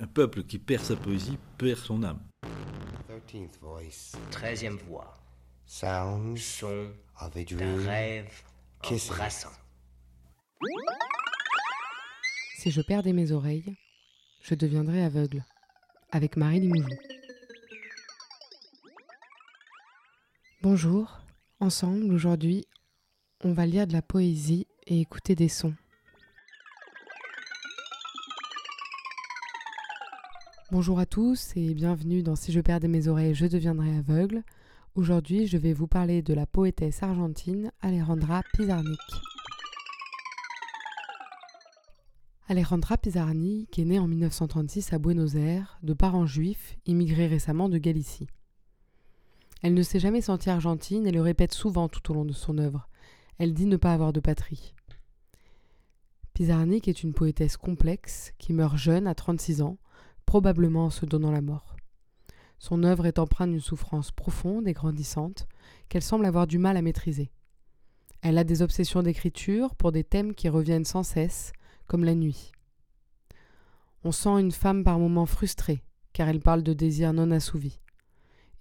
Un peuple qui perd sa poésie perd son âme. Treizième voix. Sounds Son of a d'un dream. rêve embrassant. Si je perdais mes oreilles, je deviendrais aveugle. Avec Marie Limoujou. Bonjour. Ensemble, aujourd'hui, on va lire de la poésie et écouter des sons. Bonjour à tous et bienvenue dans Si je perdais mes oreilles, je deviendrais aveugle. Aujourd'hui, je vais vous parler de la poétesse argentine Alejandra Pizarnik. Alejandra Pizarnik est née en 1936 à Buenos Aires, de parents juifs, immigrés récemment de Galicie. Elle ne s'est jamais sentie argentine et le répète souvent tout au long de son œuvre. Elle dit ne pas avoir de patrie. Pizarnik est une poétesse complexe qui meurt jeune à 36 ans, probablement en se donnant la mort. Son œuvre est empreinte d'une souffrance profonde et grandissante qu'elle semble avoir du mal à maîtriser. Elle a des obsessions d'écriture pour des thèmes qui reviennent sans cesse, comme la nuit. On sent une femme par moments frustrée, car elle parle de désirs non assouvis.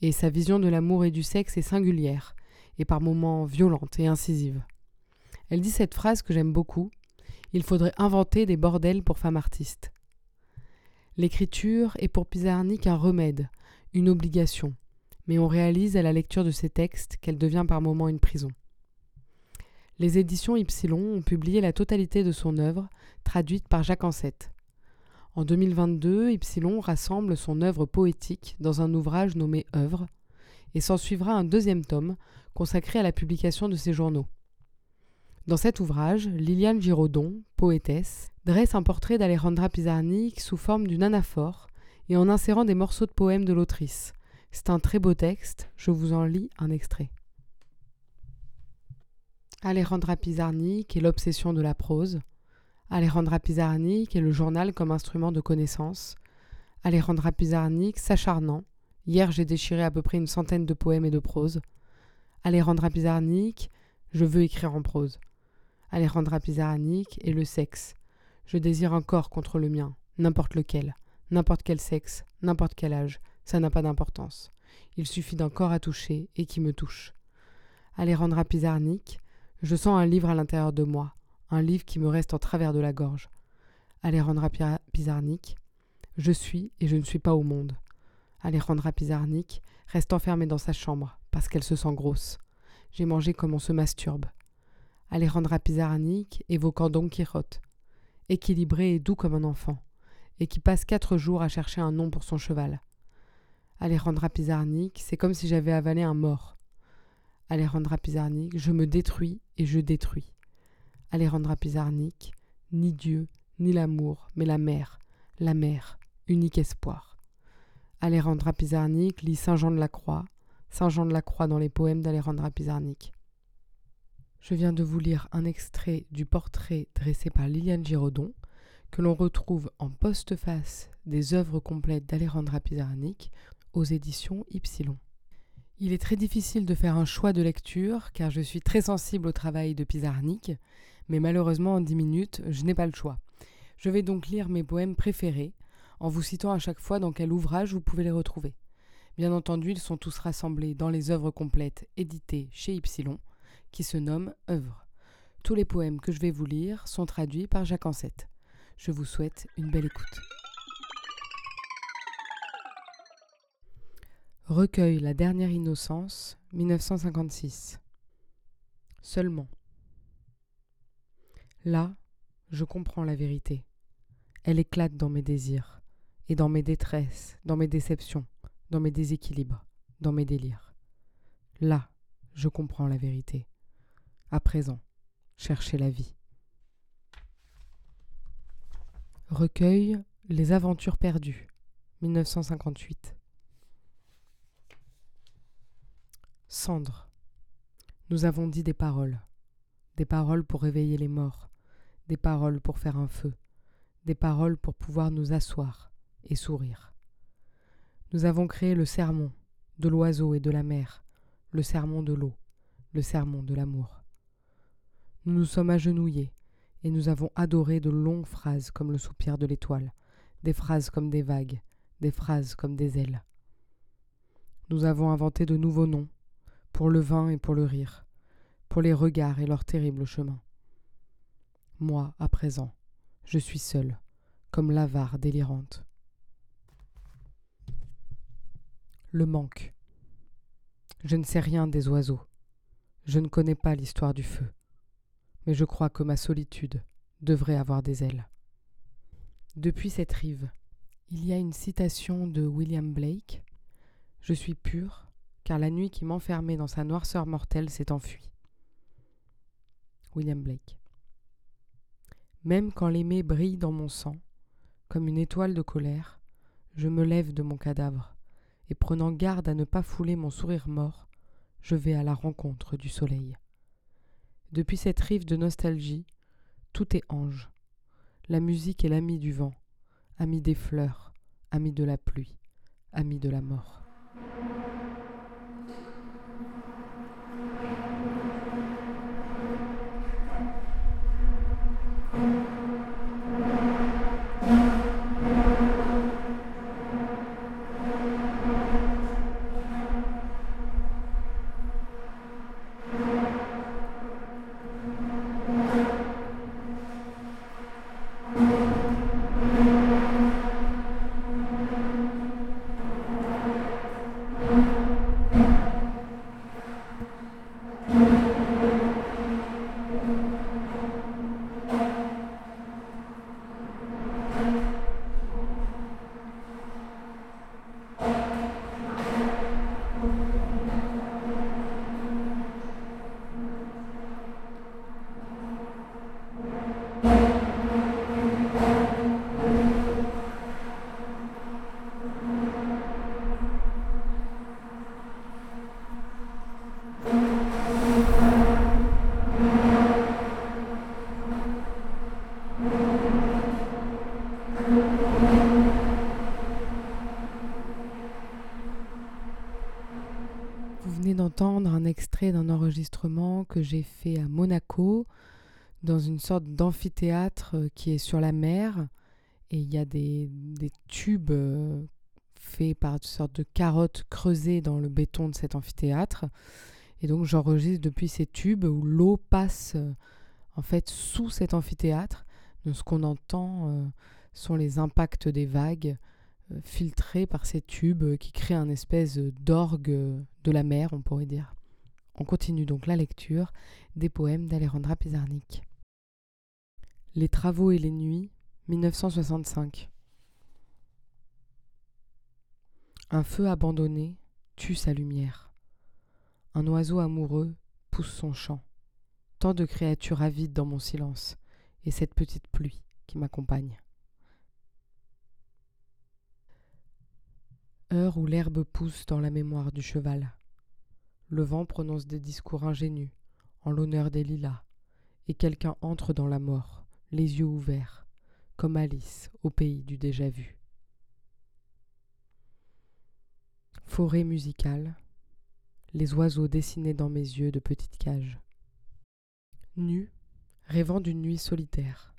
Et sa vision de l'amour et du sexe est singulière, et par moments violente et incisive. Elle dit cette phrase que j'aime beaucoup Il faudrait inventer des bordels pour femmes artistes. L'écriture est pour Pizarnik un remède, une obligation, mais on réalise à la lecture de ces textes qu'elle devient par moments une prison. Les éditions Ypsilon ont publié la totalité de son œuvre, traduite par Jacques Ansette. En 2022, Ypsilon rassemble son œuvre poétique dans un ouvrage nommé Œuvre, et s'en suivra un deuxième tome consacré à la publication de ses journaux. Dans cet ouvrage, Liliane Giraudon, poétesse, dresse un portrait d'Alejandra Pizarnik sous forme d'une anaphore et en insérant des morceaux de poèmes de l'autrice. C'est un très beau texte, je vous en lis un extrait. Alejandra Pizarnik est l'obsession de la prose. Alejandra Pizarnik est le journal comme instrument de connaissance. Alejandra Pizarnik s'acharnant. Hier, j'ai déchiré à peu près une centaine de poèmes et de prose. Alejandra Pizarnik, je veux écrire en prose. Alejandra Pizarnik est le sexe. Je désire un corps contre le mien, n'importe lequel, n'importe quel sexe, n'importe quel âge, ça n'a pas d'importance. Il suffit d'un corps à toucher et qui me touche. Alejandra Pizarnik, je sens un livre à l'intérieur de moi, un livre qui me reste en travers de la gorge. Alejandra Pi- Pizarnik, je suis et je ne suis pas au monde. Alejandra Pizarnik reste enfermée dans sa chambre parce qu'elle se sent grosse. J'ai mangé comme on se masturbe. Alejandra Pizarnik évoquant Don Quichotte, équilibré et doux comme un enfant, et qui passe quatre jours à chercher un nom pour son cheval. Alejandra Pizarnik, c'est comme si j'avais avalé un mort. Alejandra Pizarnik, je me détruis et je détruis. Alejandra Pizarnik, ni Dieu, ni l'amour, mais la mer, la mer, unique espoir. Alejandra Pizarnik lit Saint Jean de la Croix, Saint Jean de la Croix dans les poèmes d'Alejandra Pizarnik. Je viens de vous lire un extrait du portrait dressé par Liliane Giraudon, que l'on retrouve en postface des œuvres complètes d'Alejandra Pizarnik aux éditions Ypsilon. Il est très difficile de faire un choix de lecture car je suis très sensible au travail de Pizarnik, mais malheureusement en 10 minutes, je n'ai pas le choix. Je vais donc lire mes poèmes préférés en vous citant à chaque fois dans quel ouvrage vous pouvez les retrouver. Bien entendu, ils sont tous rassemblés dans les œuvres complètes éditées chez Ypsilon, qui se nomment Œuvres. Tous les poèmes que je vais vous lire sont traduits par Jacques Ansette. Je vous souhaite une belle écoute. Recueil La dernière innocence, 1956. Seulement. Là, je comprends la vérité. Elle éclate dans mes désirs, et dans mes détresses, dans mes déceptions, dans mes déséquilibres, dans mes délires. Là, je comprends la vérité. À présent, cherchez la vie. Recueil Les aventures perdues, 1958. Cendre. Nous avons dit des paroles. Des paroles pour réveiller les morts. Des paroles pour faire un feu. Des paroles pour pouvoir nous asseoir et sourire. Nous avons créé le sermon de l'oiseau et de la mer, le sermon de l'eau, le sermon de l'amour. Nous nous sommes agenouillés et nous avons adoré de longues phrases comme le soupir de l'étoile, des phrases comme des vagues, des phrases comme des ailes. Nous avons inventé de nouveaux noms, pour le vin et pour le rire, pour les regards et leur terrible chemin. Moi, à présent, je suis seule, comme l'avare délirante. Le manque. Je ne sais rien des oiseaux. Je ne connais pas l'histoire du feu. Mais je crois que ma solitude devrait avoir des ailes. Depuis cette rive, il y a une citation de William Blake. Je suis pur, car la nuit qui m'enfermait dans sa noirceur mortelle s'est enfuie. William Blake. Même quand l'aimé brille dans mon sang, comme une étoile de colère, je me lève de mon cadavre, et prenant garde à ne pas fouler mon sourire mort, je vais à la rencontre du soleil. Depuis cette rive de nostalgie, tout est ange. La musique est l'ami du vent, ami des fleurs, ami de la pluie, ami de la mort. D'un enregistrement que j'ai fait à Monaco, dans une sorte d'amphithéâtre euh, qui est sur la mer. Et il y a des, des tubes euh, faits par une sorte de carottes creusées dans le béton de cet amphithéâtre. Et donc j'enregistre depuis ces tubes où l'eau passe euh, en fait sous cet amphithéâtre. Donc ce qu'on entend sont les impacts des vagues filtrés par ces tubes qui créent un espèce d'orgue de la mer, on pourrait dire. On continue donc la lecture des poèmes d'Alejandra Pizarnik. Les travaux et les nuits, 1965. Un feu abandonné tue sa lumière. Un oiseau amoureux pousse son chant. Tant de créatures avides dans mon silence, et cette petite pluie qui m'accompagne. Heure où l'herbe pousse dans la mémoire du cheval. Le vent prononce des discours ingénus en l'honneur des lilas, et quelqu'un entre dans la mort, les yeux ouverts, comme Alice au pays du déjà-vu. Forêt musicale, les oiseaux dessinés dans mes yeux de petites cages. Nu, rêvant d'une nuit solitaire,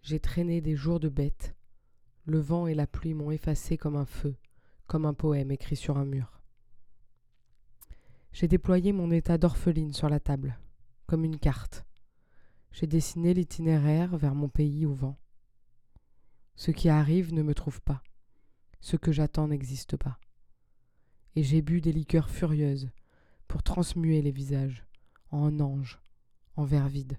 j'ai traîné des jours de bête. Le vent et la pluie m'ont effacé comme un feu, comme un poème écrit sur un mur. J'ai déployé mon état d'orpheline sur la table, comme une carte. J'ai dessiné l'itinéraire vers mon pays au vent. Ce qui arrive ne me trouve pas. Ce que j'attends n'existe pas. Et j'ai bu des liqueurs furieuses pour transmuer les visages en anges, en verre vide.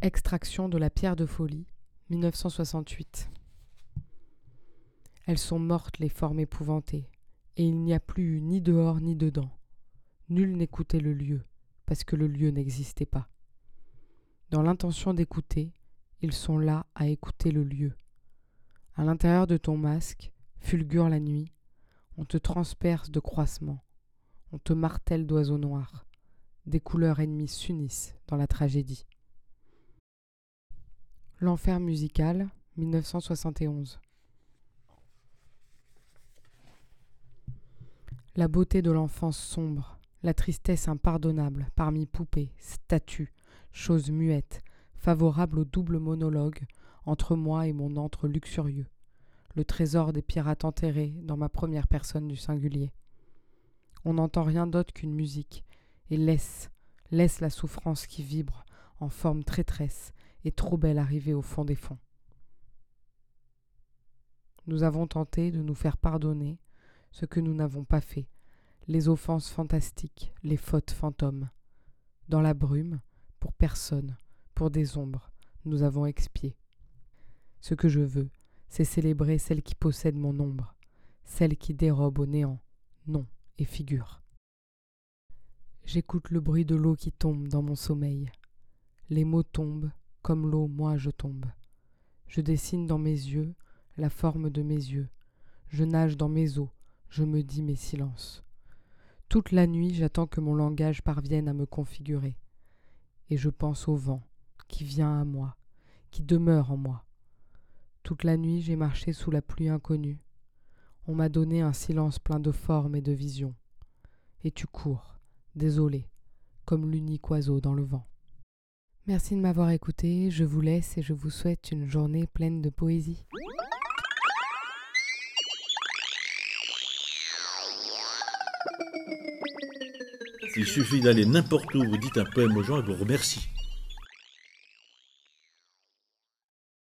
Extraction de la pierre de folie, 1968. Elles sont mortes les formes épouvantées, et il n'y a plus ni dehors ni dedans. Nul n'écoutait le lieu, parce que le lieu n'existait pas. Dans l'intention d'écouter, ils sont là à écouter le lieu. À l'intérieur de ton masque, fulgure la nuit, on te transperce de croissements, on te martèle d'oiseaux noirs, des couleurs ennemies s'unissent dans la tragédie. L'enfer musical, 1971. La beauté de l'enfance sombre, la tristesse impardonnable parmi poupées, statues, choses muettes, favorable au double monologue entre moi et mon antre luxurieux, le trésor des pirates enterrés dans ma première personne du singulier. On n'entend rien d'autre qu'une musique, et laisse, laisse la souffrance qui vibre en forme traîtresse et trop belle arriver au fond des fonds. Nous avons tenté de nous faire pardonner ce que nous n'avons pas fait, les offenses fantastiques, les fautes fantômes. Dans la brume, pour personne, pour des ombres, nous avons expié. Ce que je veux, c'est célébrer celle qui possède mon ombre, celle qui dérobe au néant, nom et figure. J'écoute le bruit de l'eau qui tombe dans mon sommeil. Les mots tombent, comme l'eau, moi je tombe. Je dessine dans mes yeux la forme de mes yeux. Je nage dans mes eaux, je me dis mes silences. Toute la nuit, j'attends que mon langage parvienne à me configurer. Et je pense au vent qui vient à moi, qui demeure en moi. Toute la nuit, j'ai marché sous la pluie inconnue. On m'a donné un silence plein de formes et de visions. Et tu cours, désolé, comme l'unique oiseau dans le vent. Merci de m'avoir écouté, je vous laisse et je vous souhaite une journée pleine de poésie. Il suffit d'aller n'importe où, vous dites un poème aux gens et vous remercie.